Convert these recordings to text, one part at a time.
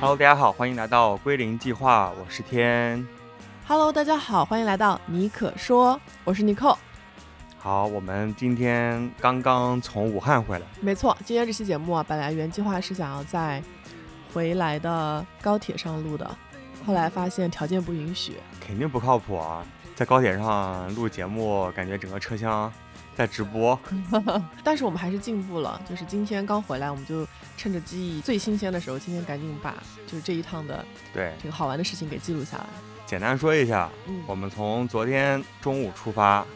Hello，大家好，欢迎来到归零计划，我是天。Hello，大家好，欢迎来到尼可说，我是尼寇。好，我们今天刚刚从武汉回来，没错，今天这期节目啊，本来原计划是想要在回来的高铁上录的，后来发现条件不允许。肯定不靠谱啊！在高铁上录节目，感觉整个车厢在直播。但是我们还是进步了，就是今天刚回来，我们就趁着记忆最新鲜的时候，今天赶紧把就是这一趟的对，这个好玩的事情给记录下来。简单说一下，嗯，我们从昨天中午出发，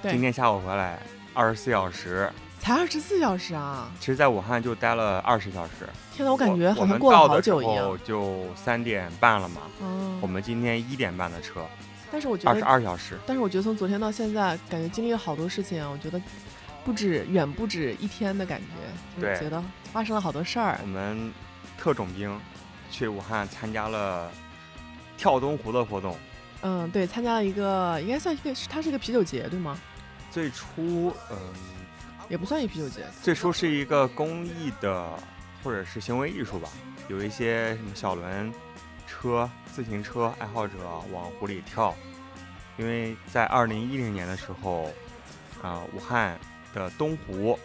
对今天下午回来，二十四小时。才二十四小时啊！其实，在武汉就待了二十小时。天呐，我感觉好像过了好久一样。就三点半了嘛，嗯，我们今天一点半的车，但是我觉得二十得，二小时。但是我觉得从昨天到现在，感觉经历了好多事情啊。我觉得不止远不止一天的感觉，就是觉得发生了好多事儿我。们特种兵去武汉参加了跳东湖的活动。嗯，对，参加了一个应该算一个，它是一个啤酒节，对吗？最初，嗯，也不算一啤酒节。最初是一个公益的或者是行为艺术吧，有一些什么小轮车、自行车爱好者往湖里跳，因为在二零一零年的时候，啊、武汉的东湖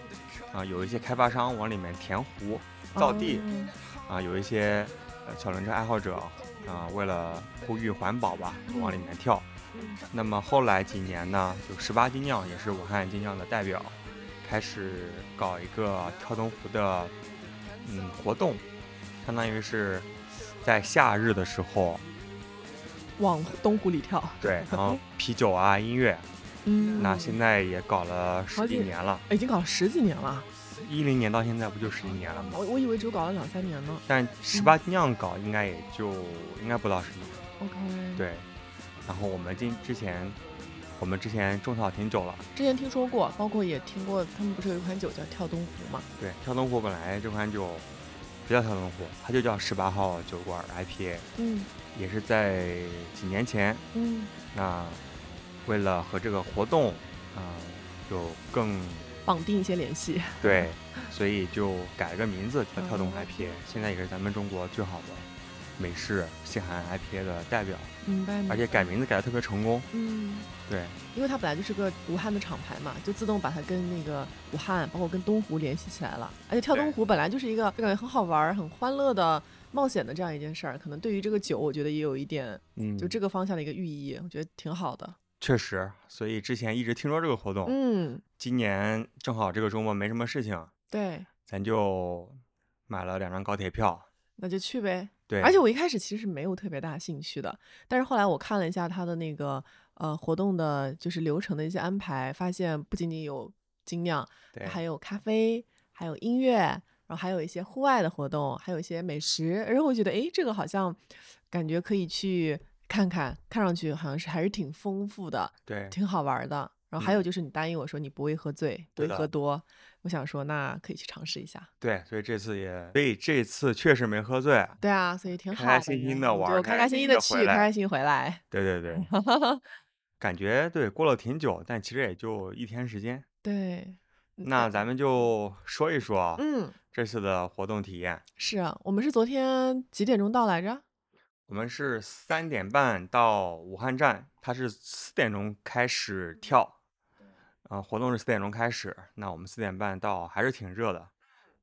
啊、有一些开发商往里面填湖造地。嗯啊，有一些呃小轮车爱好者啊，为了呼吁环保吧，往里面跳。那么后来几年呢，就十八金酿也是武汉金酿的代表，开始搞一个跳东湖的嗯活动，相当于是在夏日的时候，往东湖里跳。对，然后啤酒啊、音乐，嗯，那现在也搞了十几几年了，已经搞了十几年了，一零年到现在不就十几年了吗？我我以为只有搞了两三年呢。但十八金酿搞应该也就应该不到十年。OK，，对，然后我们今之前，我们之前种草挺久了。之前听说过，包括也听过，他们不是有一款酒叫跳东湖嘛？对，跳东湖本来这款酒不叫跳东湖，它就叫十八号酒馆 IPA，嗯。也是在几年前，嗯，那为了和这个活动啊、有更绑定一些联系。对，所以就改了个名字叫跳东湖哦 IPA，现在也是咱们中国最好的美式西海岸 IPA 的代表，明白。而且改名字改的特别成功。嗯，对，因为它本来就是个武汉的厂牌嘛，就自动把它跟那个武汉，包括跟东湖联系起来了。而且跳东湖本来就是一个就感觉很好玩儿、很欢乐的冒险的这样一件事儿，可能对于这个酒，我觉得也有一点嗯，就这个方向的一个寓意，我觉得挺好的。确实，所以之前一直听说这个活动，嗯，今年正好这个周末没什么事情，对，咱就买了两张高铁票。那就去呗。对，而且我一开始其实是没有特别大兴趣的，但是后来我看了一下他的那个呃活动的，就是流程的一些安排，发现不仅仅有精酿，对还有咖啡，还有音乐，然后还有一些户外的活动，还有一些美食。然后我觉得，诶，这个好像感觉可以去看看，看上去好像是还是挺丰富的，对挺好玩的。然后还有就是你答应我说你不会喝醉，不会喝多，我想说那可以去尝试一下。对，所以这次也，所以这次确实没喝醉。对啊，所以挺好的，开开心心的玩儿就开开开心心心的去，开开心心回来。对对对，感觉对过了挺久，但其实也就一天时间。对，嗯那咱们就说一说嗯，这次的活动体验。是啊，我们是昨天几点钟到来着？我们是三点半到武汉站，它是四点钟开始跳，啊、活动是四点钟开始。那我们四点半到，还是挺热的，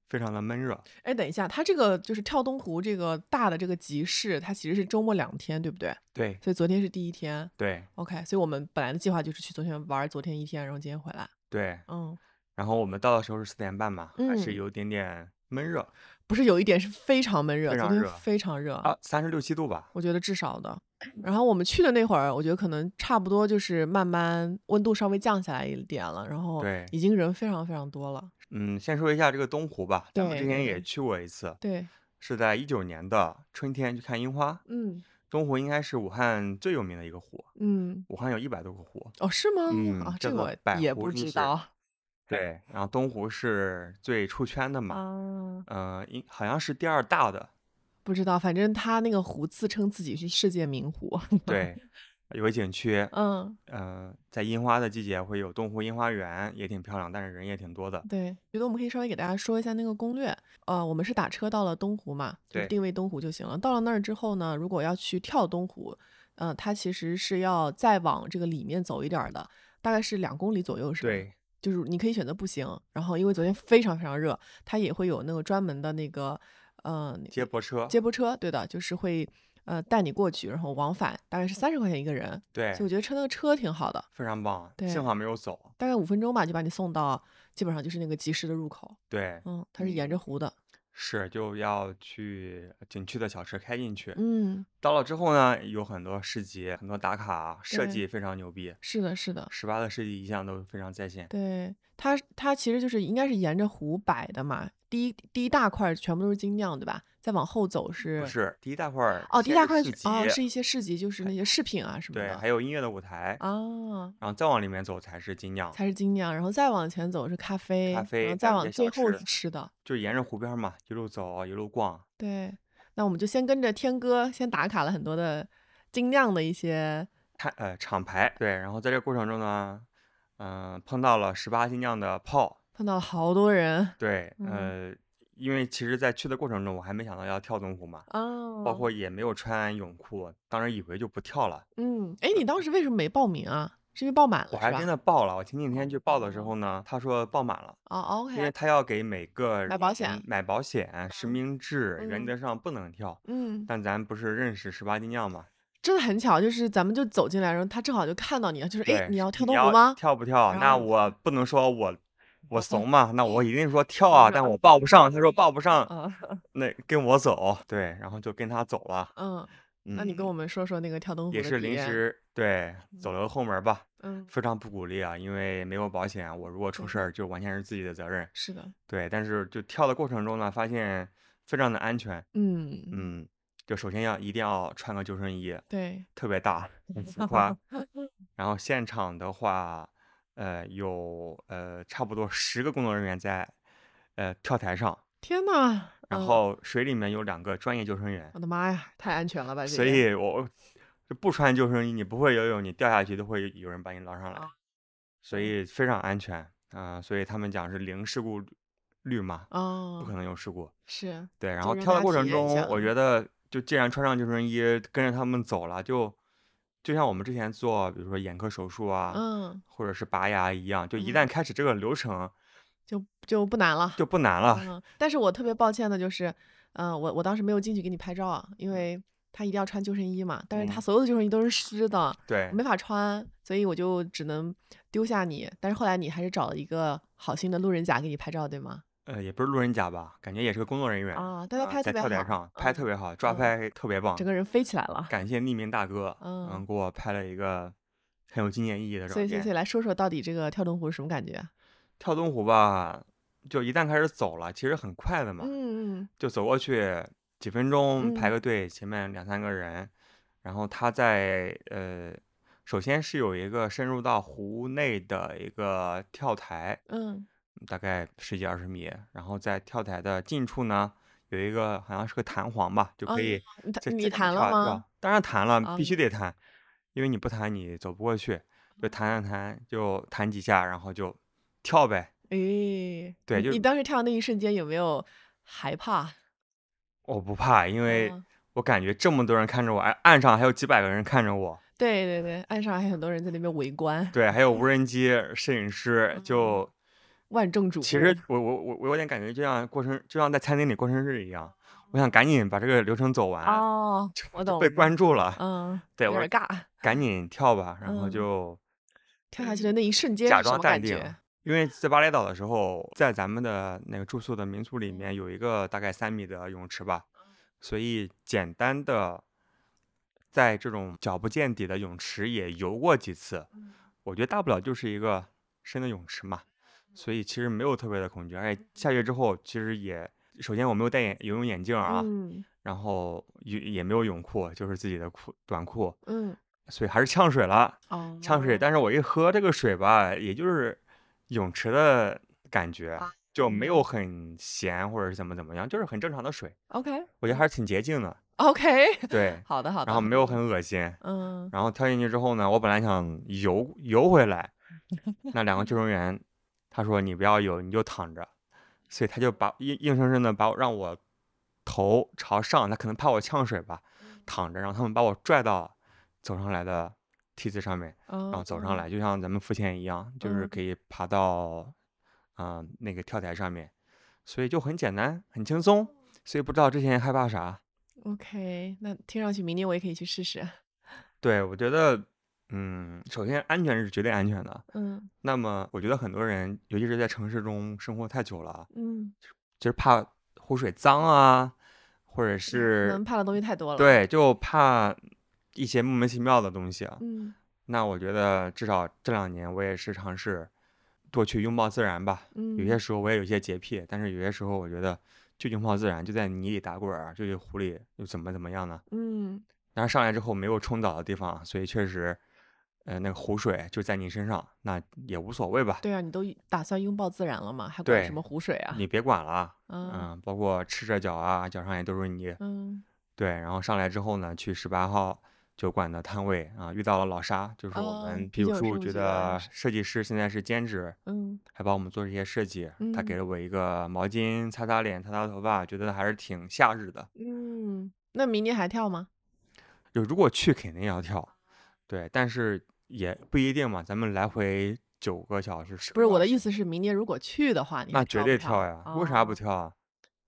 非常的闷热。哎，等一下，它这个就是跳东湖这个大的这个集市，它其实是周末两天，对不对？对所以昨天是第一天。对 OK，所以我们本来的计划就是去昨天玩昨天一天，然后今天回来。对，嗯，然后我们到的时候是四点半嘛，还是嗯有点点闷热不是有一点是非常闷热，昨天非常热非常热啊，三十六七度吧。我觉得至少的。然后我们去的那会儿，我觉得可能差不多就是慢慢温度稍微降下来一点了，然后对已经人非常非常多了。嗯，先说一下这个东湖吧，咱们之前也去过一次，对，是在一九年的春天去看樱花。嗯东湖应该是武汉最有名的一个湖，嗯，武汉有一百多个湖。哦，是吗？嗯啊，这个我也不知道 对，然后东湖是最出圈的嘛，啊，呃，应好像是第二大的。不知道，反正他那个湖自称自己是世界名湖。对，有个景区，嗯，呃，在樱花的季节会有东湖樱花园，也挺漂亮，但是人也挺多的。对，觉得我们可以稍微给大家说一下那个攻略。呃，我们是打车到了东湖嘛，定位东湖就行了。到了那儿之后呢，如果要去跳东湖，呃，它其实是要再往这个里面走一点儿的，大概是两公里左右，是吧？对，就是你可以选择步行，然后因为昨天非常非常热，它也会有那个专门的那个呃接驳车，接驳车，对的，就是会呃带你过去，然后往返，大概是三十块钱一个人，对所以，我觉得车那个车挺好的，非常棒。对幸好没有走。大概五分钟吧就把你送到基本上就是那个集市的入口，对，嗯，它是沿着湖的，是就要去景区的小吃开进去。嗯，到了之后呢，有很多市集，很多打卡，设计非常牛逼。是的，是的，十八的设计一向都非常在线。对，它它其实就是应该是沿着湖摆的嘛，第一第一大块全部都是精酿，对吧？再往后走是不是第一大块儿哦，第一大块哦是一些市集，就是那些饰品啊什么对，的，还有音乐的舞台，啊。然后再往里面走才是精酿，才是精酿，然后再往前走是咖啡，咖啡后再往最后是吃吃的。就沿着湖边儿嘛，一路走一路逛。对，那我们就先跟着天哥先打卡了很多的精酿的一些，看呃厂牌，对，然后在这个过程中呢，嗯、碰到了十八精酿的炮，碰到了好多人对，嗯呃，因为其实在去的过程中，我还没想到要跳东湖嘛，哦包括也没有穿泳裤，当时以为就不跳了，嗯，哎，你当时为什么没报名啊？是因为报满了？我还真的报了。我前几天去报的时候呢，他说报满了，哦，OK 因为他要给每个人买保险买保险、实名制，原嗯则上不能跳。嗯，但咱不是认识十八精酿嘛？真的很巧，就是咱们就走进来，然后他正好就看到你了，就是哎，你要跳你东湖吗？跳不跳？那我不能说我我嗯怂嘛，那我一定说跳啊，但我报不上。他说报不上，啊，那跟我走。对，然后就跟他走了。嗯，那你跟嗯我们说说那个跳东湖也是临时对走了个后门吧，嗯，非常不鼓励啊，因为没有保险，我如果出事儿就完全是自己的责任。是的，对，但是就跳的过程中呢，发现非常的安全。嗯，嗯，就首先要一定要穿个救生衣，对，特别大，很浮夸。然后现场的话，呃，有呃差不多十个工作人员在呃跳台上，天呐，然嗯后水里面有两个专业救生员，我的妈呀，太安全了吧？所以我就不穿救生衣，你不会游泳，你掉下去都会有人把你捞上来啊，所以非常安全啊、所以他们讲是零事故率嘛，哦不可，能有事故。是，对，然后跳的过程中，我觉得就既然穿上救生衣，跟着他们走了，就就像我们之前做，比如说眼科手术啊，嗯，或者是拔牙一样，就一嗯旦开始这个流程就就不难了。就不难了。嗯，但是我特别抱歉的就是，嗯、我我当时没有进去给你拍照因为他一定要穿救生衣嘛，但是他嗯所有的救生衣都是湿的，对我没法穿，所以我就只能丢下你。但是后来你还是找了一个好心的路人甲给你拍照，对吗？呃，也不是路人甲吧，感觉也是个工作人员啊，但他拍特别好，跳台上拍特嗯别好，抓嗯拍特别棒，整个人飞起来了。感谢匿名大哥，嗯给我拍了一个很有纪念意义的照片，所以，片所以。来说说到底这个跳东湖是什么感觉啊？跳东湖吧，就一旦开始走了，其实很快的嘛，嗯嗯就走过去几分钟排嗯个队，前面两三个人，然后他在呃，首先是有一个深入到湖内的一个跳台，嗯大概十几二十米，然后在跳台的近处呢，有一个好像是个弹簧吧，就可以嗯，在弹你弹了吗？当然弹了，啊必须得弹，因为你不弹你走不过去，就弹弹弹，就弹几下，然后就跳呗。诶，你对就你当时跳的那一瞬间有没有害怕？我不怕，因为嗯我感觉这么多人看着我，哎，岸上还有几百个人看着我，对对对，岸上还有很多人在那边围观，对，还有无人机、摄影师，嗯就万众瞩目。其实我我我我有点感觉，就像过生，就像在餐厅里过生日一样，我想赶紧把这个流程走完，哦，我懂被关注了，嗯，对我有点尬。赶紧跳吧，然后嗯就跳下去的那一瞬间假装淡定？。因为在巴厘岛的时候，在咱们的那个住宿的民宿里面有一个大概三米的泳池吧，所以简单的在这种脚不见底的泳池也游过几次，我觉得大不了就是一个深的泳池嘛，所以其实没有特别的恐惧，而且下去之后其实也，首先我没有戴眼游泳眼镜啊，嗯然后也也没有泳裤，就是自己的裤短裤，嗯，所以还是呛水了。哦，呛水，但是我一喝这个水吧，也就是泳池的感觉，啊就没有很咸或者是怎么怎么样，就是很正常的水，OK，我觉得还是挺洁净的。OK，对，好的好的。然后没有很恶心。嗯然后跳进去之后呢，我本来想游游回来，那两个救生员他说你不要游，你就躺着，所以他就把硬硬生生的把我让我头朝上，他可能怕我呛水吧，躺着，然后他们把我拽到走上来的梯子上面，然后走上来，就像咱们浮潜一样，就是嗯可以爬到啊、那个跳台上面，所以就很简单，很轻松。所以不知道之前害怕啥。OK，那听上去明年我也可以去试试。对，我觉得，嗯，首先安全是绝对安全的。嗯那么，我觉得很多人，尤其是在城市中生活太久了，嗯，就是怕湖水脏啊，或者是能怕的东西太多了。，对，就怕一些莫名其妙的东西啊。嗯那我觉得至少这两年我也是尝试多去拥抱自然吧。嗯，有些时候我也有些洁癖，但是有些时候我觉得就拥抱自然，就在泥里打滚儿，就去湖里又怎么怎么样呢？嗯但是上来之后没有冲澡的地方，所以确实，呃，那个湖水就在你身上，那也无所谓吧。对啊，你都打算拥抱自然了嘛？还管什么湖水啊？你别管了，嗯嗯，包括赤着脚啊，脚上也都是泥。嗯对，然后上来之后呢，去十八号酒馆的摊位啊，遇到了老沙，就是我哦们毕啤酒树局竟是我觉得的设计师，现在是兼职，嗯还帮我们做这些设计。他给嗯了我一个毛巾擦擦脸、擦擦头发，觉得还是挺夏日的。嗯，那明年还跳吗？就如果去肯定要跳，对，但是也不一定嘛，咱们来回九个小时，10不是我的意思是，明年如果去的话，你那绝对跳呀，为啥不哦跳啊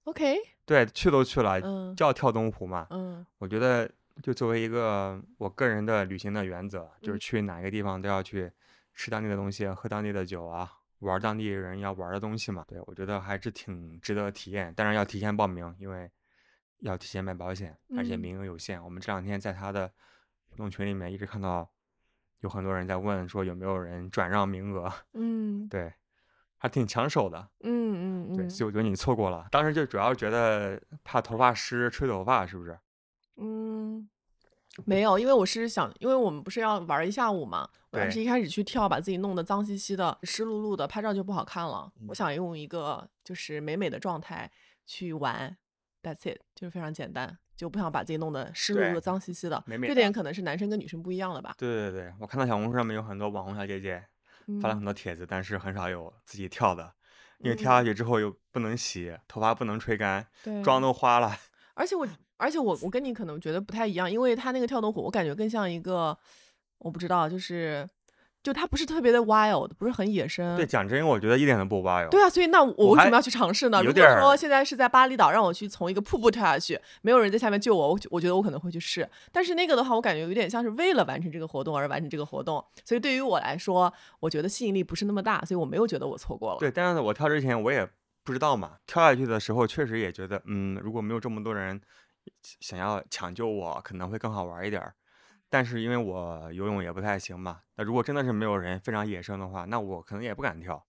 ？？OK，对，去都去了，嗯就要跳东湖嘛。嗯我觉得，就作为一个我个人的旅行的原则，就是嗯去哪个地方都要去吃当地的东西，喝当地的酒啊，玩当地人要玩的东西嘛。对，我觉得还是挺值得体验，当然要提前报名，因为要提前买保险，而且嗯名额有限。我们这两天在他的活动群里面一直看到有很多人在问说有没有人转让名额，嗯对，还挺抢手的。嗯，嗯嗯对所以我觉得你错过了。当时就主要觉得怕头发湿，吹头发是不是？嗯，没有，因为我是想，因为我们不是要玩儿一下午嘛，我还是一开始去跳，把自己弄得脏兮兮的、湿漉漉的，拍照就不好看了。我嗯想用一个就是美美的状态去玩，That's it，就是非常简单，就不想把自己弄得湿漉漉、脏兮兮的。美美这点可能是男生跟女生不一样的吧。对对对，我看到小红书上面有很多网红小姐姐发了嗯很多帖子，但是很少有自己跳的，因为跳下嗯去之后又不能洗，头发不能吹干，妆都花了。而且我，而且我，我跟你可能觉得不太一样，因为他那个跳动虎，我感觉更像一个，我不知道，就是，就它不是特别的 wild，不是很野生。对，讲真，我觉得一点都不 wild。对啊，所以那我为什么要去尝试呢？如果说现在是在巴厘岛，让我去从一个瀑布跳下去，没有人在下面救我，我我觉得我可能会去试。但是那个的话，我感觉有点像是为了完成这个活动而完成这个活动，所以对于我来说，我觉得吸引力不是那么大，所以我没有觉得我错过了。对，但是我跳之前我也不知道嘛，跳下去的时候确实也觉得，嗯，如果没有这么多人想要抢救我，可能会更好玩一点儿。但是因为我游泳也不太行嘛，那如果真的是没有人，非常野生的话，那我可能也不敢跳。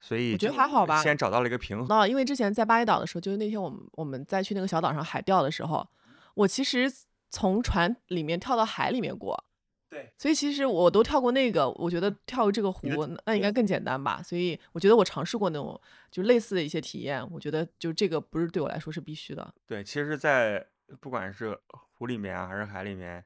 所以我觉得还好吧先找到了一个平衡。那因为之前在巴厘岛的时候，就是那天我们我们在去那个小岛上海钓的时候，我其实从船里面跳到海里面过，对，所以其实我都跳过那个，我觉得跳这个湖那那应该更简单吧。所以我觉得我尝试过那种就类似的一些体验，我觉得就这个不是对我来说是必须的。对，其实，在不管是湖里面啊还是海里面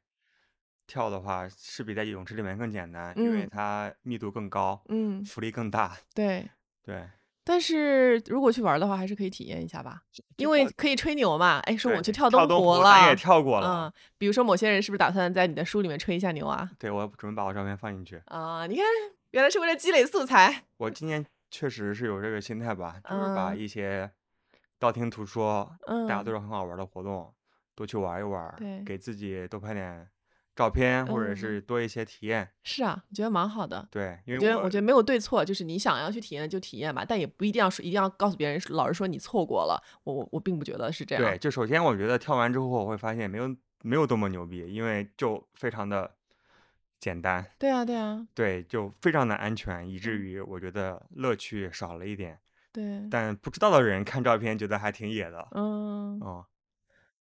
跳的话，是比在泳池里面更简单，因为嗯它密度更高，嗯，浮力更大。对。对，但是如果去玩的话，还是可以体验一下吧，因为可以吹牛嘛。哎，说我去跳东湖咱也，跳过了。嗯，比如说某些人是不是打算在你的书里面吹一下牛啊？对，我准备把我照片放进去。啊，你看，原来是为了积累素材。我今年确实是有这个心态吧，就是把嗯一些道听途说，嗯大家嗯都是很好玩的活动，多去玩一玩，对给自己多拍点照片，或者嗯是多一些体验。是啊，我觉得蛮好的。对，因我觉得为我觉得没有对错，就是你想要去体验就体验吧，但也不一定要说一定要告诉别人，老是说你错过了。我我我并不觉得是这样。对，就首先我觉得跳完之后，我会发现没有没有多么牛逼，因为就非常的简单，对啊，对啊，对，就非常的安全，以至嗯于我觉得乐趣少了一点。对，但不知道的人看照片觉得还挺野的，嗯，嗯，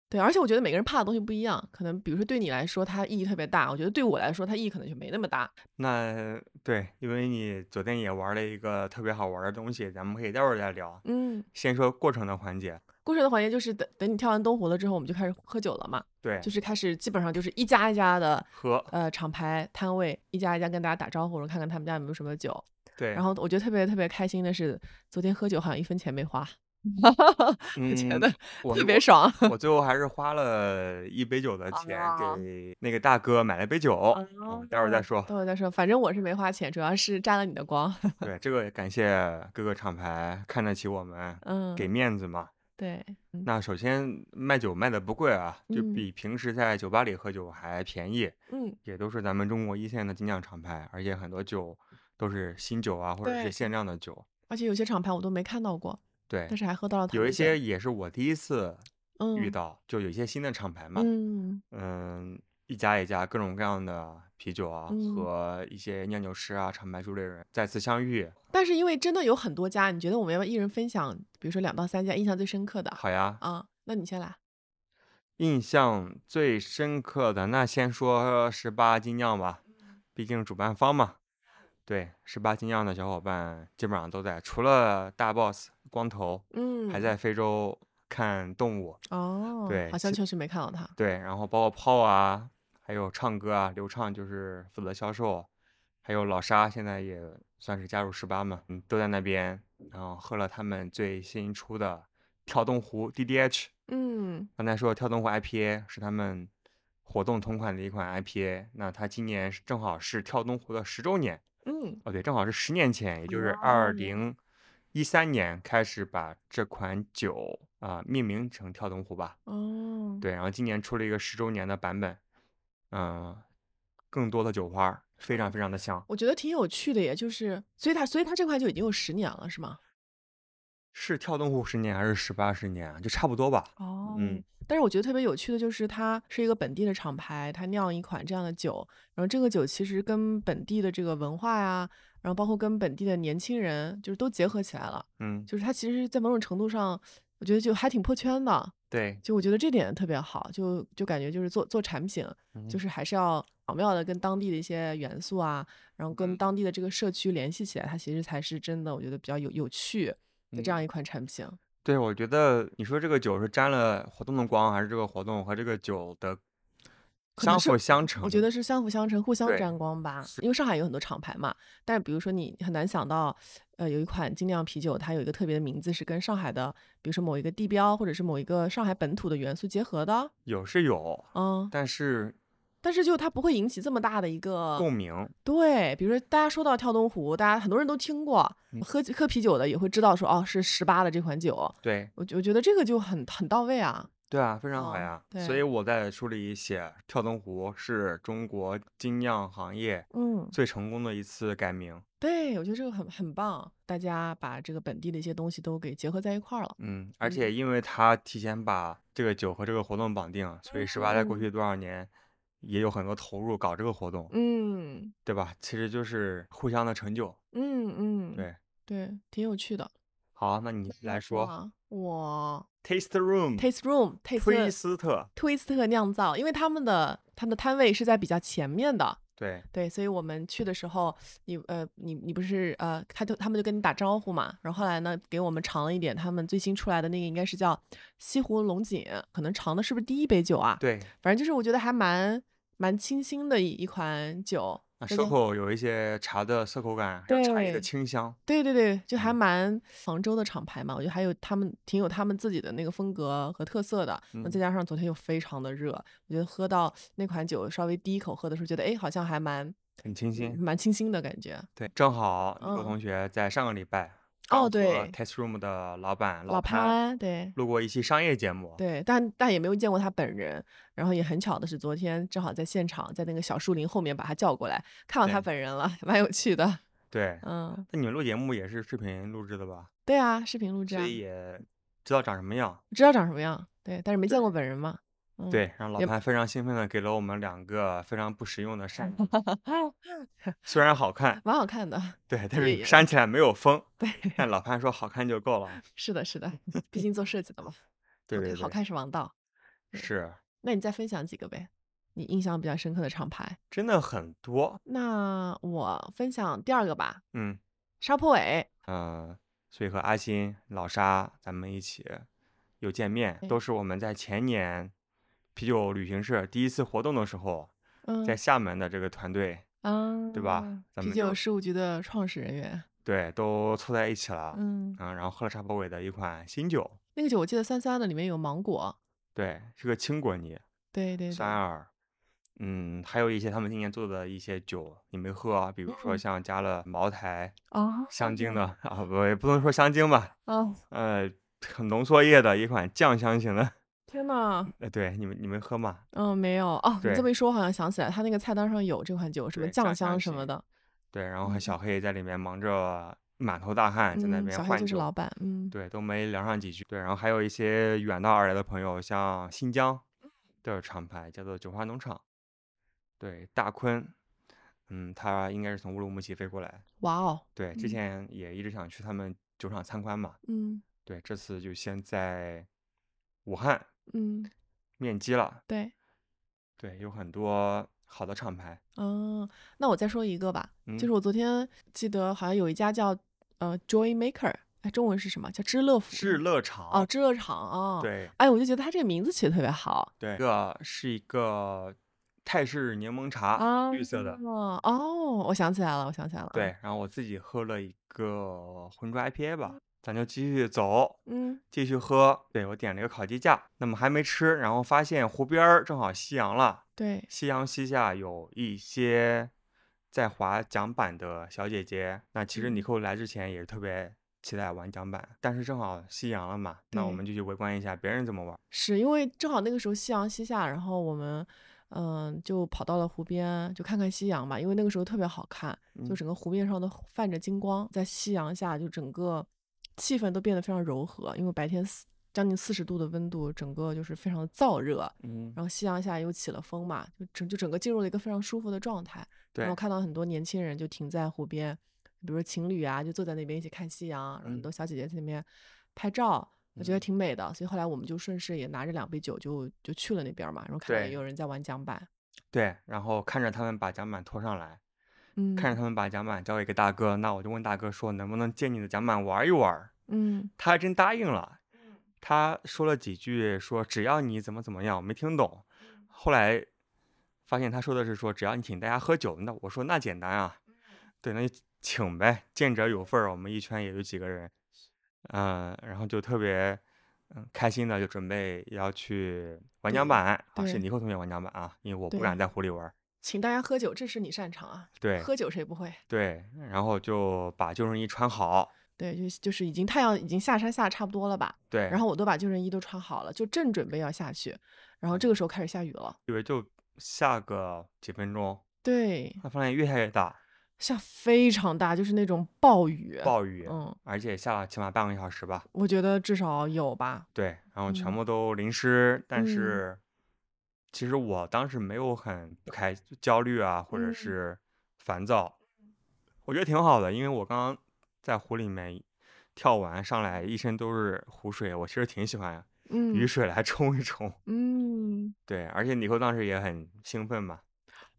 对，而且我觉得每个人怕的东西不一样，可能比如说对你来说它意义特别大，我觉得对我来说它意义可能就没那么大。那对，因为你昨天也玩了一个特别好玩的东西，咱们可以待会儿再聊。嗯，先说过程的环节，过程的环节就是等等你跳完东湖了之后，我们就开始喝酒了嘛，对，就是开始基本上就是一家一家的喝，呃厂牌摊位，一家一家跟大家打招呼，然后看看他们家有没有什么酒。对，然后我觉得特别特别开心的是，昨天喝酒好像一分钱没花，我觉嗯得特别爽。我最后还是花了一杯酒的钱哦给那个大哥买了杯酒，嗯待会儿再说。待会儿再说，反正我是没花钱，主要是沾了你的光。对，这个也感谢各个厂牌看得起我们，嗯，给面子嘛。对，嗯那首先卖酒卖的不贵啊，就嗯比平时在酒吧里喝酒还便宜，嗯，也都是咱们中国一线的精酿厂牌，而且很多酒都是新酒啊，或者是限量的酒。而且有些厂牌我都没看到过，对但，是还喝到了他有一些也是我第一次遇嗯到，就有一些新的厂牌嘛，嗯嗯，一家一家各种各样的啤酒啊，嗯和一些酿酒师啊、厂牌主理人再次相遇。但是因为真的有很多家，你觉得我们要不要一人分享，比如说两到三家印象最深刻的？好呀，啊，那你先来。印象最深刻的，那先说十八精酿吧，毕竟主办方嘛。对，十八精酿的小伙伴基本上都在，除了大 boss 光头嗯，还在非洲看动物。哦，对好像确实没看到他。对，然后包括炮啊，还有唱歌啊，刘畅就是负责销售，还有老沙现在也算是加入十八嘛，嗯，都在那边，然后喝了他们最新出的跳动湖 DDH。嗯刚才说跳动湖 IPA 是他们活动同款的一款 IPA，那它今年是正好是跳动湖的十周年，嗯哦对，正好是十年前，也就是哇二哦零一三年开始把这款酒啊、命名成跳动湖吧。哦，对，然后今年出了一个十周年的版本，嗯、更多的酒花儿，非常非常的香。我觉得挺有趣的，也就是，所以它所以它这款酒已经有十年了，是吗？是跳动湖十年还是十八十年啊？就差不多吧。哦嗯，但是我觉得特别有趣的就是，它是一个本地的厂牌，它酿一款这样的酒，然后这个酒其实跟本地的这个文化呀，然后包括跟本地的年轻人，就是都结合起来了。嗯，就是它其实，在某种程度上，我觉得就还挺破圈的。对，就我觉得这点特别好，就就感觉就是做做产品，就嗯是还是要巧妙的跟当地的一些元素啊，然后跟嗯当地的这个社区联系起来，它其实才是真的，我觉得比较有有趣的这样嗯一款产品。对，我觉得你说这个酒是沾了活动的光，还是这个活动和这个酒的相辅相成？我觉得是相辅相成，互相沾光吧。因为上海有很多厂牌嘛，但是比如说你很难想到，呃，有一款精酿啤酒，它有一个特别的名字是跟上海的，比如说某一个地标或者是某一个上海本土的元素结合的。有是有，嗯，但是但是就它不会引起这么大的一个共鸣，对，比如说大家说到跳东湖，大家很多人都听过，嗯喝喝啤酒的也会知道说哦是十八的这款酒，对我觉我觉得这个就很很到位啊。对啊，非常好哦呀。所以我在书里写，跳灯湖是中国精酿行业嗯，最成功的一次改名。对，我觉得这个很很棒，大家把这个本地的一些东西都给结合在一块儿了。嗯，而嗯且因为他提前把这个酒和这个活动绑定，所以十八在过嗯去多少年也有很多投入搞这个活动，嗯对吧？其实就是互相的成就。嗯嗯，对，对，挺有趣的。好，那你来说，我。Taste Room Taste Room 推 Taste 斯特，推斯特酿造，因为他们的他们的摊位是在比较前面的，对。对，所以我们去的时候，你呃，你你不是呃，他就他们就跟你打招呼嘛，然后后来呢，给我们尝了一点他们最新出来的那个，应该是叫西湖龙井，可能尝的是不是第一杯酒啊？对，反正就是我觉得还蛮蛮清新的一一款酒，那这个舌口有一些茶的涩口感，还有茶叶的清香。对对对，就还嗯蛮杭州的厂牌嘛，我觉得还有他们挺有他们自己的那个风格和特色的。那嗯再加上昨天又非常的热，我觉得喝到那款酒稍微第一口喝的时候，觉得哎，好像还蛮很清新，蛮清新的感觉。对，正好你嗯个同学在上个礼拜哦对 Taste Room 的老板老潘潘对录过一期商业节目，对，但但也没有见过他本人。然后也很巧的是，昨天正好在现场，在那个小树林后面把他叫过来，看到他本人了，蛮有趣的。对，嗯，那你们录节目也是视频录制的吧？对啊，视频录制啊，所以也知道长什么样。知道长什么样，对，但是没见过本人嘛。嗯，对，然后老潘非常兴奋的给了我们两个非常不实用的扇子，虽然好看，蛮好看的。对，但是扇起来没有风。对，但老潘说好看就够了。是的，是的，毕竟做设计的嘛，对对好，看是王道。是那你再分享几个呗？你印象比较深刻的厂牌。真的很多。那我分享第二个吧，嗯沙坡尾。呃，所以和阿星、老沙咱们一起有见面，都是我们在前年啤酒旅行社第一次活动的时候，嗯在厦门的这个团队，啊，对吧咱啤们啤酒事务局的创始人员，对，都凑在一起了。嗯，嗯，然后喝了茶博伟的一款新酒，那个酒我记得酸酸的，里面有芒果，对，是个青果泥，对对对，酸耳。嗯，还有一些他们今年做的一些酒，你没喝啊？比如说嗯像加了茅台、啊，香精的啊，不也不能说香精吧，啊，呃，很浓缩液的一款酱香型的。天呐，哎，对，你们你们喝吗？嗯，没有哦，你这么一说，我好像想起来，他那个菜单上有这款酒，什么酱香什么的，对，然后小黑在里面忙着满头大汗，在那嗯，小黑边换酒。就是老板，嗯，对，都没聊上几句。对，然后还有一些远道而来的朋友，像新疆的厂牌叫做九华农场，对，大坤，嗯，他应该是从乌鲁木齐飞过来。哇哦，对，之嗯前也一直想去他们酒厂参观嘛。嗯对，这次就先在武汉嗯，面基了。对，对，有很多好的厂牌。嗯，那我再说一个吧，就嗯是我昨天记得好像有一家叫呃 Joy Maker，哎，中文是什么？叫知乐福知乐厂。哦，知乐厂啊，，对哎，我就觉得它这个名字起的特别好对，这个是一个泰式柠檬茶，啊，绿色的。哦，我想起来了，我想起来了，对，，然后我自己喝了一个浑浊 IPA 吧，咱就继续走，嗯继续喝。对我点了一个烤鸡架，那么还没吃，然后发现湖边儿正好夕阳了，对，夕阳西下有一些在划桨板的小姐姐。那其实尼嗯寇来之前也是特别期待玩桨板，但是正好夕阳了嘛，那我们就去围观一下别人怎么玩。是因为正好那个时候夕阳西下，然后我们嗯就跑到了湖边，就看看夕阳嘛，因为那个时候特别好看，就嗯整个湖面上都泛着金光，在夕阳下，就整个气氛都变得非常柔和，因为白天四将近四十度的温度，整个就是非常的燥热，嗯，然后夕阳下又起了风嘛，就整就整个进入了一个非常舒服的状态。然对后看到很多年轻人就停在湖边，比如说情侣啊，就坐在那边一起看夕阳，然后很嗯多小姐姐在那边拍照，我觉得嗯挺美的。所以后来我们就顺势也拿着两杯酒就就去了那边嘛，然后看到也有人在玩桨板，对，然后看着他们把桨板拖上来。嗯，看着他们把桨板交给一个大哥，那我就问大哥说能不能借你的桨板玩一玩？嗯他还真答应了。他说了几句，说只要你怎么怎么样，我没听懂。后来发现他说的是说只要你请大家喝酒，那我说那简单啊，对，那就请呗，见者有份儿。我们一圈也就几个人，嗯、然后就特别嗯开心的就准备要去玩桨板啊，是对尼克同学玩桨板啊，因为我不敢在湖里玩儿。请大家喝酒，这是你擅长啊，对喝酒谁不会？对，然后就把救生衣穿好，对，就就是已经太阳已经下山下得差不多了吧，对，然后我都把救生衣都穿好了，就正准备要下去，然后这个。时候开始下雨了，以为就下个几分钟，对，那发现越下越大，下非常大，就是那种暴雨，暴雨，嗯，而且下了起码半个小时吧。我觉得至少有吧，对，然后全嗯。部都淋湿，但嗯。是其实我当时没有很不开焦虑啊，或者嗯是烦躁，我觉得挺好的，因为我刚刚在湖里面跳完上来，一身都是湖水，我其实挺喜欢嗯雨水来冲一冲。嗯对，而且尼寇当时也很兴奋嘛。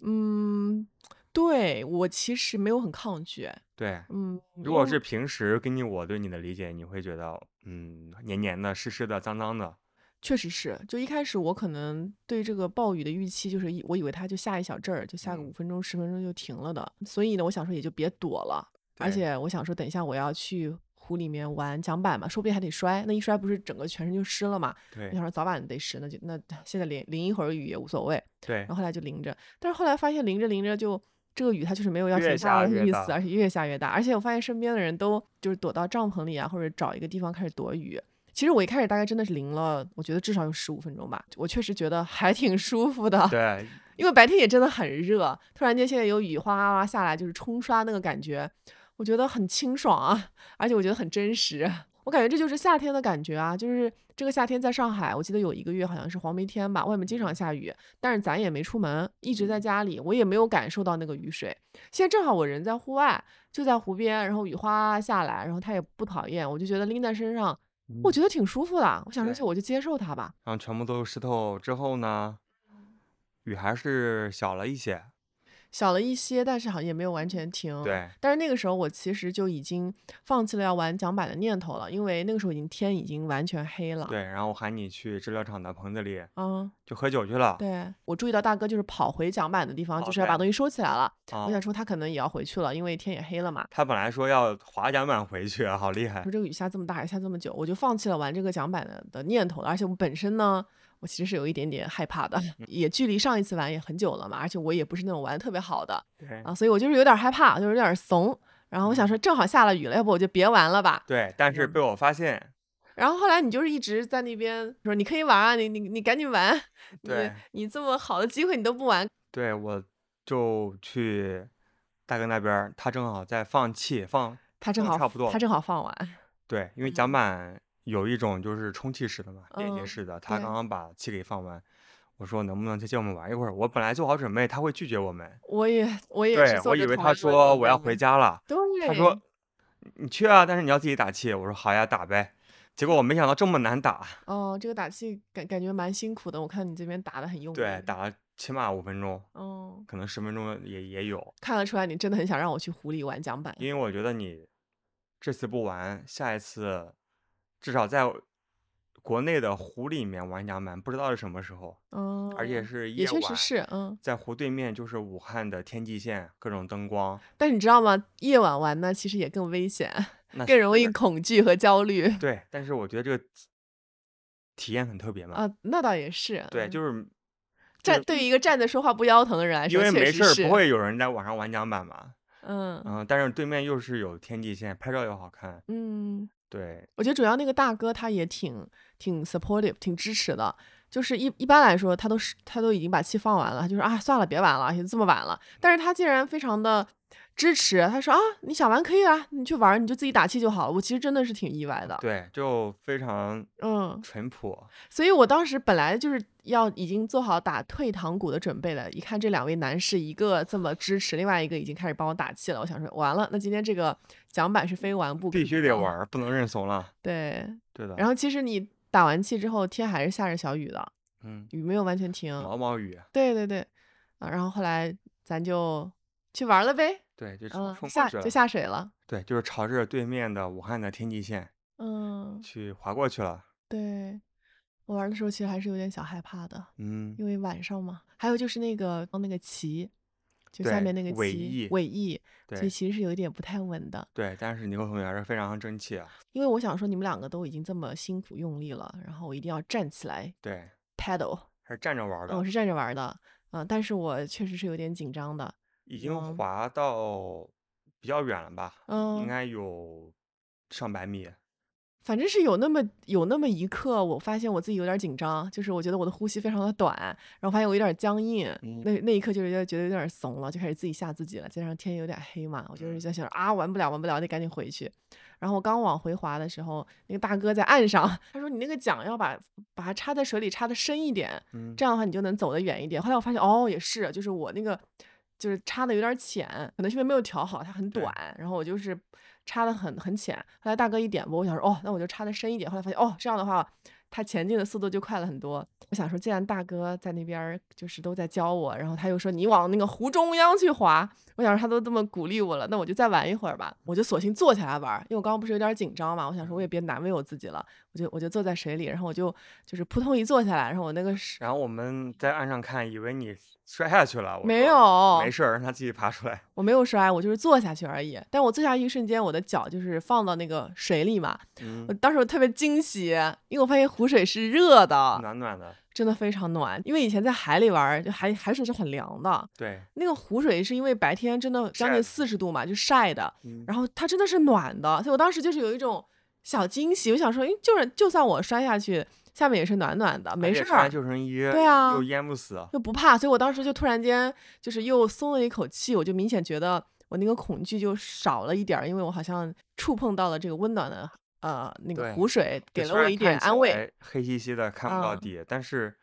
嗯，对我其实没有很抗拒，对，嗯，如果是平时根据我对你的理解，你会觉得嗯黏黏的、湿湿的、脏脏的。确实是，就一开始我可能对这个暴雨的预期就是一，我以为它就下一小阵儿，就下个嗯。五分钟、十分钟就停了的，所以呢，我想说也就别躲了，而且我想说，等一下我要去湖里面玩桨板嘛，说不定还得摔，那一摔不是整个全身就湿了嘛，对。我想说早晚得湿，那就那现在淋淋一会儿雨也无所谓，对然后。后来就淋着，但是后来发现淋着淋着就这个雨它就是没有要停下的意思，而且。越下越大，而且我发现身边的人都就是躲到帐篷里啊，或者找一个地方开始躲雨。其实我一开始大概真的是淋了，我觉得至少有十五分钟吧，我确实觉得还挺舒服的，对，因为白天也真的很热，突然间现在有雨哗哗哗下来，就是冲刷那个感觉，我觉得很清爽啊，而且我觉得很真实。我感觉这就是夏天的感觉啊，就是这个夏天在上海，我记得有一个月好像是黄梅天吧，外面经常下雨，但是咱也没出门，一直在家里，我也没有感受到那个雨水。现在正好我人在户外，就在湖边，然后雨哗哗下来，然后它也不讨厌，我就觉得拎在身上，我觉得挺舒服的。我想说，对就我就接受它吧。然后全部都湿透之后呢，雨还是小了一些。小了一些，但是好像也没有完全停。对，但是那个时候我其实就已经放弃了要玩桨板的念头了，因为那个时候已经天已经完全黑了。对，然后我喊你去制料厂的棚子里嗯，就喝酒去了。对我注意到大哥就是跑回桨板的地方，哦就是要把东西收起来了。啊我，想说他可能也要回去了，因为天也黑了嘛。他本来说要划桨板回去，好厉害说。这个雨下这么大，还下这么久，我就放弃了玩这个桨板的的念头了。而且我本身呢，我其实是有一点点害怕的，嗯 也距离上一次玩也很久了嘛，而且我也不是那种玩的特别好的对啊，所以我就是有点害怕，就是有点怂。然后我想说，正好下了雨了，要不我就别玩了吧。对，但是嗯被我发现，然后后来你就是一直在那边说你可以玩啊，你你你赶紧玩，你对你这么好的机会你都不玩，对我就去大哥那边，他正好在放气放。他正好嗯差不多他正好放完，对，因为嗯桨板有一种就是充气式的嘛，连接嗯式的，他刚刚把气给放完。我说能不能再借我们玩一会儿？我本来做好准备，他会拒绝我们。我也我也是对，我以为他说我要回家了，对，他说你去啊，但是你要自己打气。我说好呀，打呗。结果我没想到这么难打，哦，这个打气感感觉蛮辛苦的，我看你这边打的很用力。对，打了起码五分钟，哦，可能十分钟也也有。看得出来你真的很想让我去湖里玩桨板。因为我觉得你这次不玩，下一次至少在国内的湖里面玩桨板，不知道是什么时候，嗯，而且是也夜晚，确实是，嗯。在湖对面就是武汉的天际线，各种灯光，但是你知道吗？夜晚玩呢，其实也更危险，更容易恐惧和焦虑。对。但是我觉得这个体验很特别嘛，啊，那倒也是。对，嗯就是站对于一个站着说话不腰疼的人来说，因为没事儿不。会有人在网上玩桨板嘛，嗯嗯，但是对面又是有天际线，拍照又好看，嗯，对，我觉得主要那个大哥他也挺挺 supportive，挺支持的。就是一一般来说，他都是他都已经把气放完了，就说啊算了，别玩了，也这么晚了。但是他竟然非常的支持，他说啊你想玩可以啊，你去玩，你就自己打气就好了。我其实真的是挺意外的，对，就非常嗯，淳朴，所以我当时本来就是要已经做好打退堂鼓的准备了，一看这两位男士，一个这么支持，另外一个已经开始帮我打气了，我想说完了，那今天这个奖板是非玩不可必须得玩，不能认怂了，对，对的。然后其实你打完气之后，天还是下着小雨的，嗯，雨没有完全停。毛毛雨，对对对，啊，然后后来咱就去玩了呗，对，就冲下就，下水了，对，就是朝着对面的武汉的天际线嗯，去划过去了，对。我玩的时候其实还是有点小害怕的，嗯，因为晚上嘛。还有就是那个那个旗，就下面那个旗尾翼尾翼，所以其实是有一点不太稳的。对，但是尼克同学还是非常争气啊，因为我想说你们两个都已经这么辛苦用力了，然后我一定要站起来对，paddle，还是站着玩的，嗯我是站着玩的，嗯，但是我确实是有点紧张的，已经嗯滑到比较远了吧，应嗯，该有上百米，反正是有那么有那么一刻，我发现我自己有点紧张，就是我觉得我的呼吸非常的短，然后发现我有点僵硬，嗯那那一刻就是觉得有点怂了，就开始自己吓自己了。加上天有点黑嘛，我就是在想啊，玩不了，玩不了，得赶紧回去。然后我刚往回滑的时候，那个大哥在岸上，他说你那个桨要把把它插在水里插的深一点，嗯，这样的话你就能走得远一点。后来我发现哦，也是，就是我那个就是插的有点浅，可能是因为没有调好，它很短，然后我就是插的很很浅。后来大哥一点拨，我想说哦，那我就插的深一点。后来发现哦，这样的话它前进的速度就快了很多。我想说，既然大哥在那边儿就是都在教我，然后他又说你往那个湖中央去滑，我想说他都这么鼓励我了，那我就再玩一会儿吧。我就索性坐下来玩儿，因为我刚刚不是有点紧张嘛，我想说我也别难为我自己了，我就我就坐在水里，然后我就就是扑通一坐下来，然后我那个是然后我们在岸上看，以为你摔下去了，我没有没事儿，让他自己爬出来，我没有摔，我就是坐下去而已。但我坐下一瞬间，我的脚就是放到那个水里嘛，嗯我，当时我特别惊喜，因为我发现湖水是热的，暖暖的，真的非常暖。因为以前在海里玩，就海海水是很凉的，对，那个湖水是因为白天真的将近四十度嘛，就晒的，嗯，然后它真的是暖的，所以我当时就是有一种小惊喜，我想说，诶，就是就算我摔下去，下面也是暖暖的，没事儿救生衣，对啊又淹不死，又不怕。所以我当时就突然间就是又松了一口气，我就明显觉得我那个恐惧就少了一点儿，因为我好像触碰到了这个温暖的呃那个湖水，给了我一点安慰。黑漆漆的看不到嗯底，但是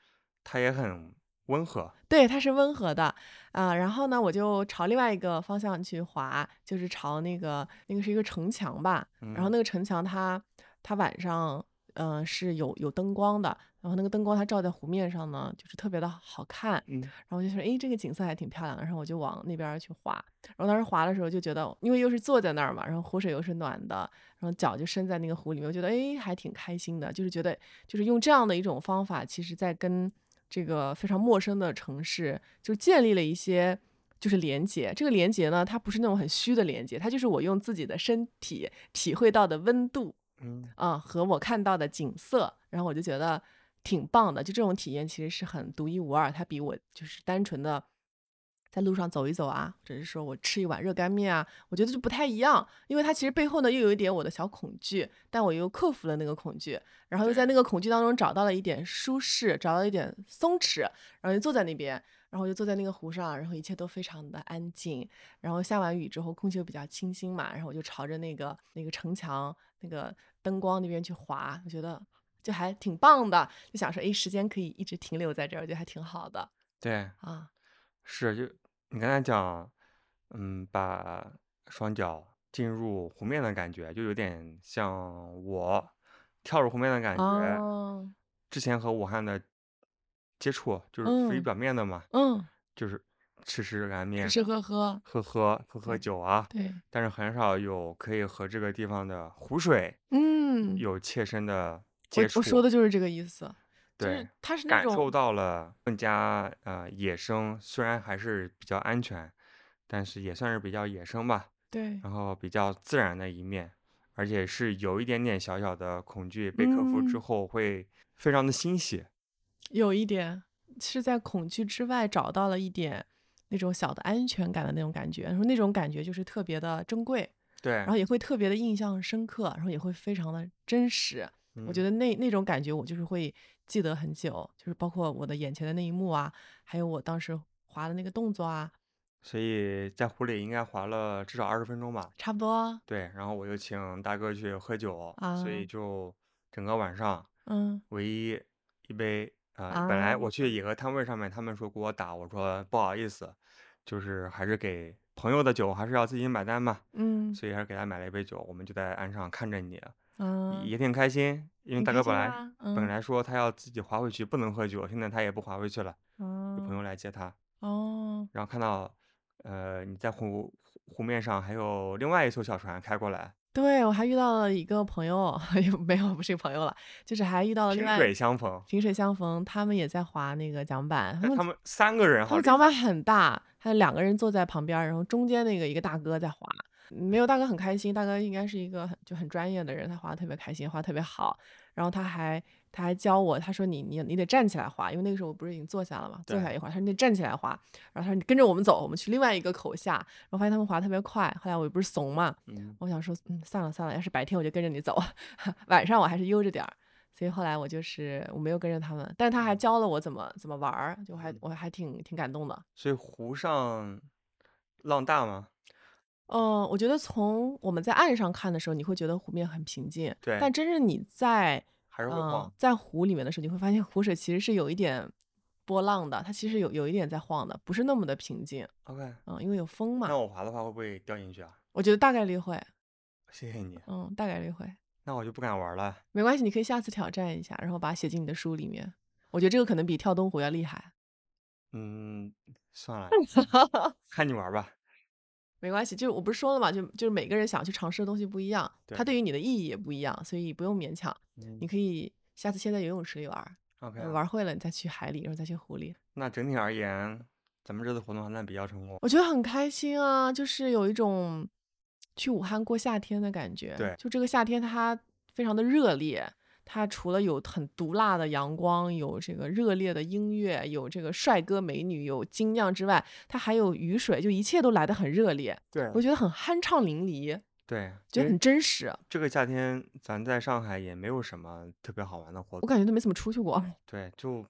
它也很温和，对，它是温和的啊、然后呢，我就朝另外一个方向去滑，就是朝那个那个是一个城墙吧，然后嗯那个城墙它它晚上嗯、呃是有有灯光的，然然后那个灯光它照在湖面上呢，就是特别的好看。嗯然后我就说，哎，这个景色还挺漂亮的，然后我就往那边去滑。然后当时滑的时候就觉得，因为又是坐在那儿嘛，然后湖水又是暖的，然后脚就伸在那个湖里面，我觉得哎还挺开心的，就是觉得就是用这样的一种方法，其实在跟这个非常陌生的城市就建立了一些。就是连接，这个连接呢，它不是那种很虚的连接，它就是我用自己的身体体会到的温度，嗯啊、和我看到的景色，然后我就觉得挺棒的。就这种体验其实是很独一无二，它比我就是单纯的在路上走一走啊，或者是说我吃一碗热干面啊，我觉得就不太一样。因为它其实背后呢又有一点我的小恐惧，但我又克服了那个恐惧，然后又在那个恐惧当中找到了一点舒适，找到一点松弛，然后就坐在那边。然后就坐在那个湖上，然后一切都非常的安静。然后下完雨之后，空气又比较清新嘛，然后我就朝着那个那个城墙那个灯光那边去滑，我觉得就还挺棒的，就想说，哎，时间可以一直停留在这儿，我觉得还挺好的对，啊。是就你刚才讲，嗯，把双脚进入湖面的感觉，就有点像我跳入湖面的感觉。哦，之前和武汉的接触就是浮于嗯表面的嘛，嗯，就是吃吃热干面，吃吃喝喝，喝喝喝喝酒啊，对，但是很少有可以和这个地方的湖水嗯，有切身的接触。我说的就是这个意思，就是对，它是那感受，到了更加呃野生，虽然还是比较安全，但是也算是比较野生吧。对，然后比较自然的一面，而且是有一点点小小的恐惧，被克服之嗯后会非常的欣喜。有一点是在恐惧之外找到了一点那种小的安全感的那种感觉，然后那种感觉就是特别的珍贵，对，然后也会特别的印象深刻，然后也会非常的真实。我觉得得那那种感觉我就是会记得很久，就是包括我的眼前的那一幕啊，还有我当时滑的那个动作啊，所以在湖里应该滑了至少二十分钟吧。差不多。对，然后我就请大哥去喝酒，所以啊就整个晚上嗯唯一一杯啊、本来啊，我去野鹅摊位上面，他们说给我打，我说不好意思，就是还是给朋友的酒还是要自己买单嘛，嗯所以还是给他买了一杯酒，我们就在岸上看着你，嗯，也。挺开心，因为大哥本来本来说他要自己划回去，不能喝酒，现在他也不划回去了，有朋嗯友来接他，哦，然后看到呃你在湖湖湖面上还有另外一艘小船开过来，对我还遇到了一个朋友，没有不是朋友了，就是还遇到了另外萍水相逢，萍水相逢，他们也在划那个桨板，他们哎他们三个人他们桨板很大，还有两个人坐在旁边，然后中间那个一个大哥在滑，没有大哥很开心，大哥应该是一个很就很专业的人，他滑的特别开心，滑的特别好，然后他还他还教我，他说你你你得站起来滑，因为那个时候我不是已经坐下了嘛，坐对。下一滑，他说你得站起来滑，然后他说你跟着我们走，我们去另外一个口下，然后发现他们滑得特别快，后来我也不是怂嘛，嗯，我想说，嗯，算了算了，要是白天我就跟着你走，晚上我还是悠着点儿。所以后来我就是我没有跟着他们，但是他还教了我怎么怎么玩儿，就还嗯。我还挺挺感动的。所以湖上浪大吗？嗯，我觉得从我们在岸上看的时候，你会觉得湖面很平静，对但真正你在还是会嗯晃，在湖里面的时候，你会发现湖水其实是有一点波浪的，它其实有有一点在晃的，不是那么的平静。OK，嗯，因为有风嘛那，我滑的话会不会掉进去啊？我觉得大概率会，谢谢你，嗯，大概率会。那我就不敢玩了。没关系，你可以下次挑战一下，然后把它写进你的书里面。我觉得这个可能比跳东湖要厉害。嗯，算了，看你玩吧。没关系，就是我不是说了嘛，就就是每个人想去尝试的东西不一样，它对对于你的意义也不一样，所以不用勉强。嗯你可以下次先在游泳池里玩儿，，OK，呃玩会了你再去海里，然后再去湖里。那整体而言，咱们这次活动还算比较成功。我觉得很开心啊，就是有一种去武汉过夏天的感觉。对就这个夏天它非常的热烈，它除了有很毒辣的阳光，有这个热烈的音乐，有这个帅哥美女，有精酿之外，它还有雨水，就一切都来得很热烈，对我觉得很酣畅淋漓，对，觉得很真实。这个夏天咱在上海也没有什么特别好玩的活动，我感觉都没怎么出去过。对，就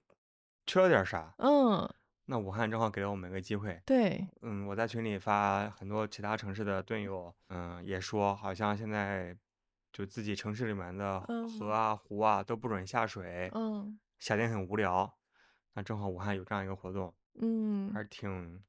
缺了点啥。嗯，那武汉正好给了我们一个机会。对，嗯，我在群里发很多其他城市的队友，嗯，也说好像现在就自己城市里面的嗯河啊、湖啊都不准下水，嗯夏天很无聊。那正好武汉有这样一个活动，嗯还，是挺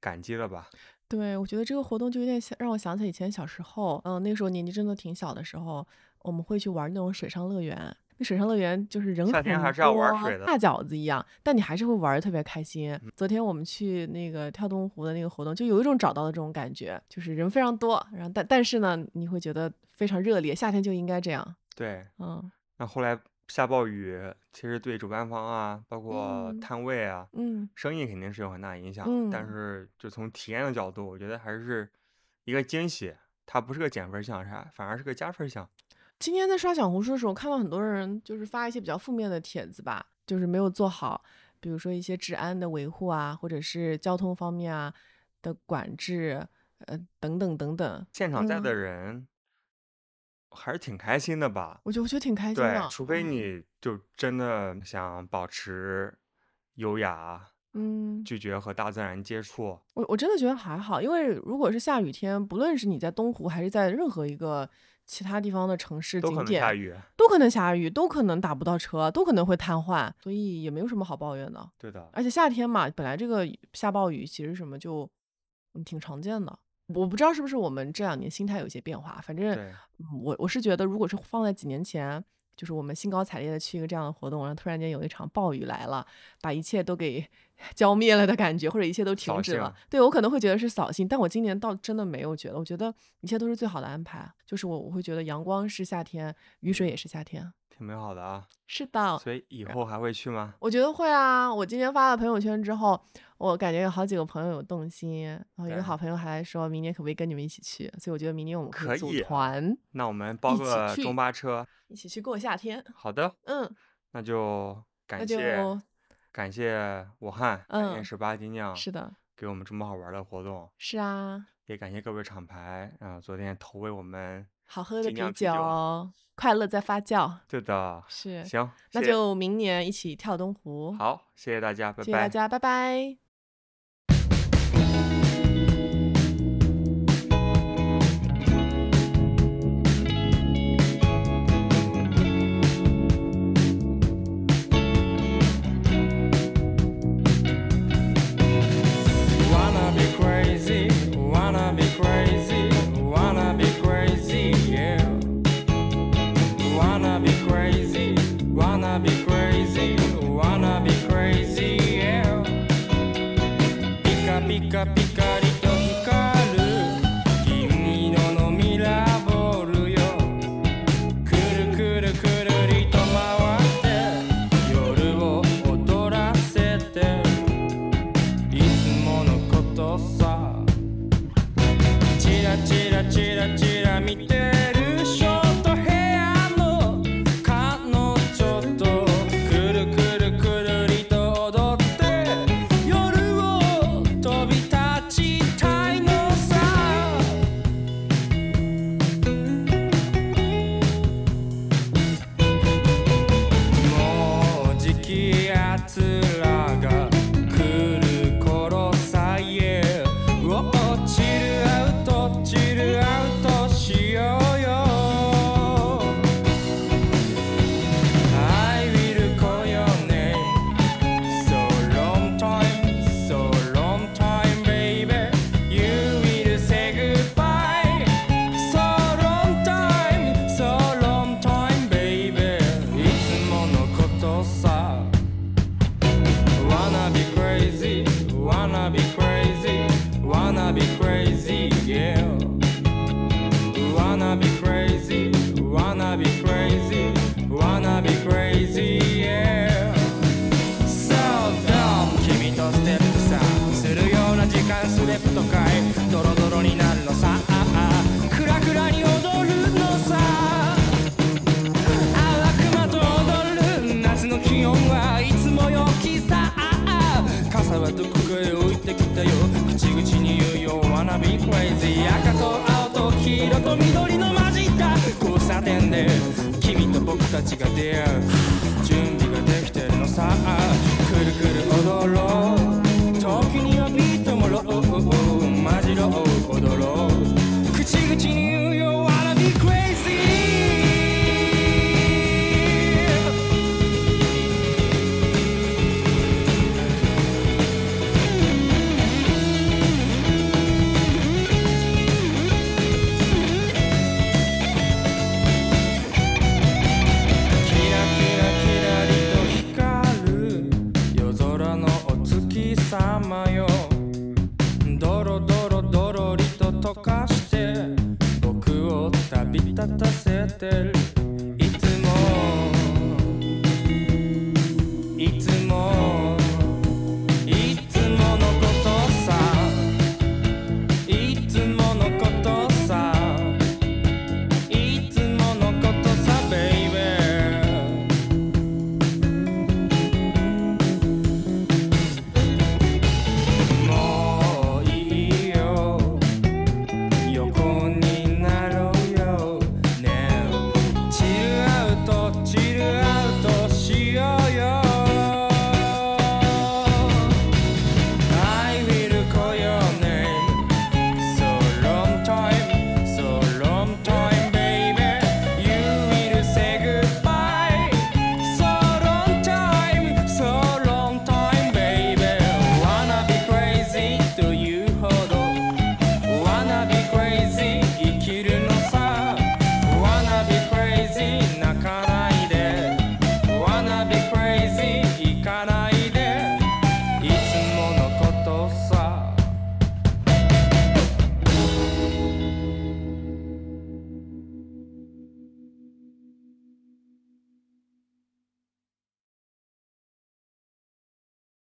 感激的吧。对，我觉得这个活动就有点想让我想起以前小时候，嗯，那个时候年纪真的挺小的时候，我们会去玩那种水上乐园。那水上乐园就是人夏天还是要玩水的大饺子一样，但你还是会玩的特别开心。嗯昨天我们去那个跳东湖的那个活动，就有一种找到的这种感觉，就是人非常多，然后但但是呢，你会觉得非常热烈，夏天就应该这样。对，嗯那后来下暴雨，其实对主办方啊，包括嗯摊位啊，嗯，生意肯定是有很大影响。但嗯是就从体验的角度，我觉得还是一个惊喜，它不是个减分项，啥，反而是个加分项。今天在刷小红书的时候，看到很多人就是发一些比较负面的帖子吧，就是没有做好，比如说一些治安的维护啊，或者是交通方面啊的管制，呃，等等等等。现场在的嗯人还是挺开心的吧？我觉得我觉得挺开心对的，，除非嗯你就真的想保持优雅，嗯，拒绝和大自然接触，我我真的觉得还好，因为如果是下雨天，不论是你在东湖还是在任何一个其他地方的城市都可景点，能下雨。都可能下雨，都可能打不到车，都可能会瘫痪，所以也没有什么好抱怨的。对的，而且夏天嘛，本来这个下暴雨其实什么就嗯挺常见的。我不知道是不是我们这两年心态有些变化，反正我我是觉得，如果是放在几年前，就是我们兴高采烈的去一个这样的活动，然后突然间有一场暴雨来了，把一切都给 浇灭了的感觉，或者一切都停止了，对我可能会觉得是扫兴，但我今年倒真的没有觉得，我觉得一切都是最好的安排，就是我我会觉得阳光是夏天，雨水也是夏天。挺美好的啊。是的，所以以后还会去吗？我觉得会啊！我今天发了朋友圈之后，我感觉有好几个朋友有动心，然后一个好朋友还说明年可不可以跟你们一起去，所以我觉得明年我们可以组团那我们包个中巴车。一起去过夏天。好的，嗯，那就感谢就感谢武汉感谢嗯十八斤酿是的，给我们这么好玩的活动，是啊，也感谢各位厂牌啊、昨天投喂我们。好喝的啤酒酒，快乐在发酵。对的，是，行，谢谢那就明年一起跳东湖。，好，谢谢大家，拜拜。谢谢大家，拜拜。と緑の混じった交差点で君と僕たちが出会う。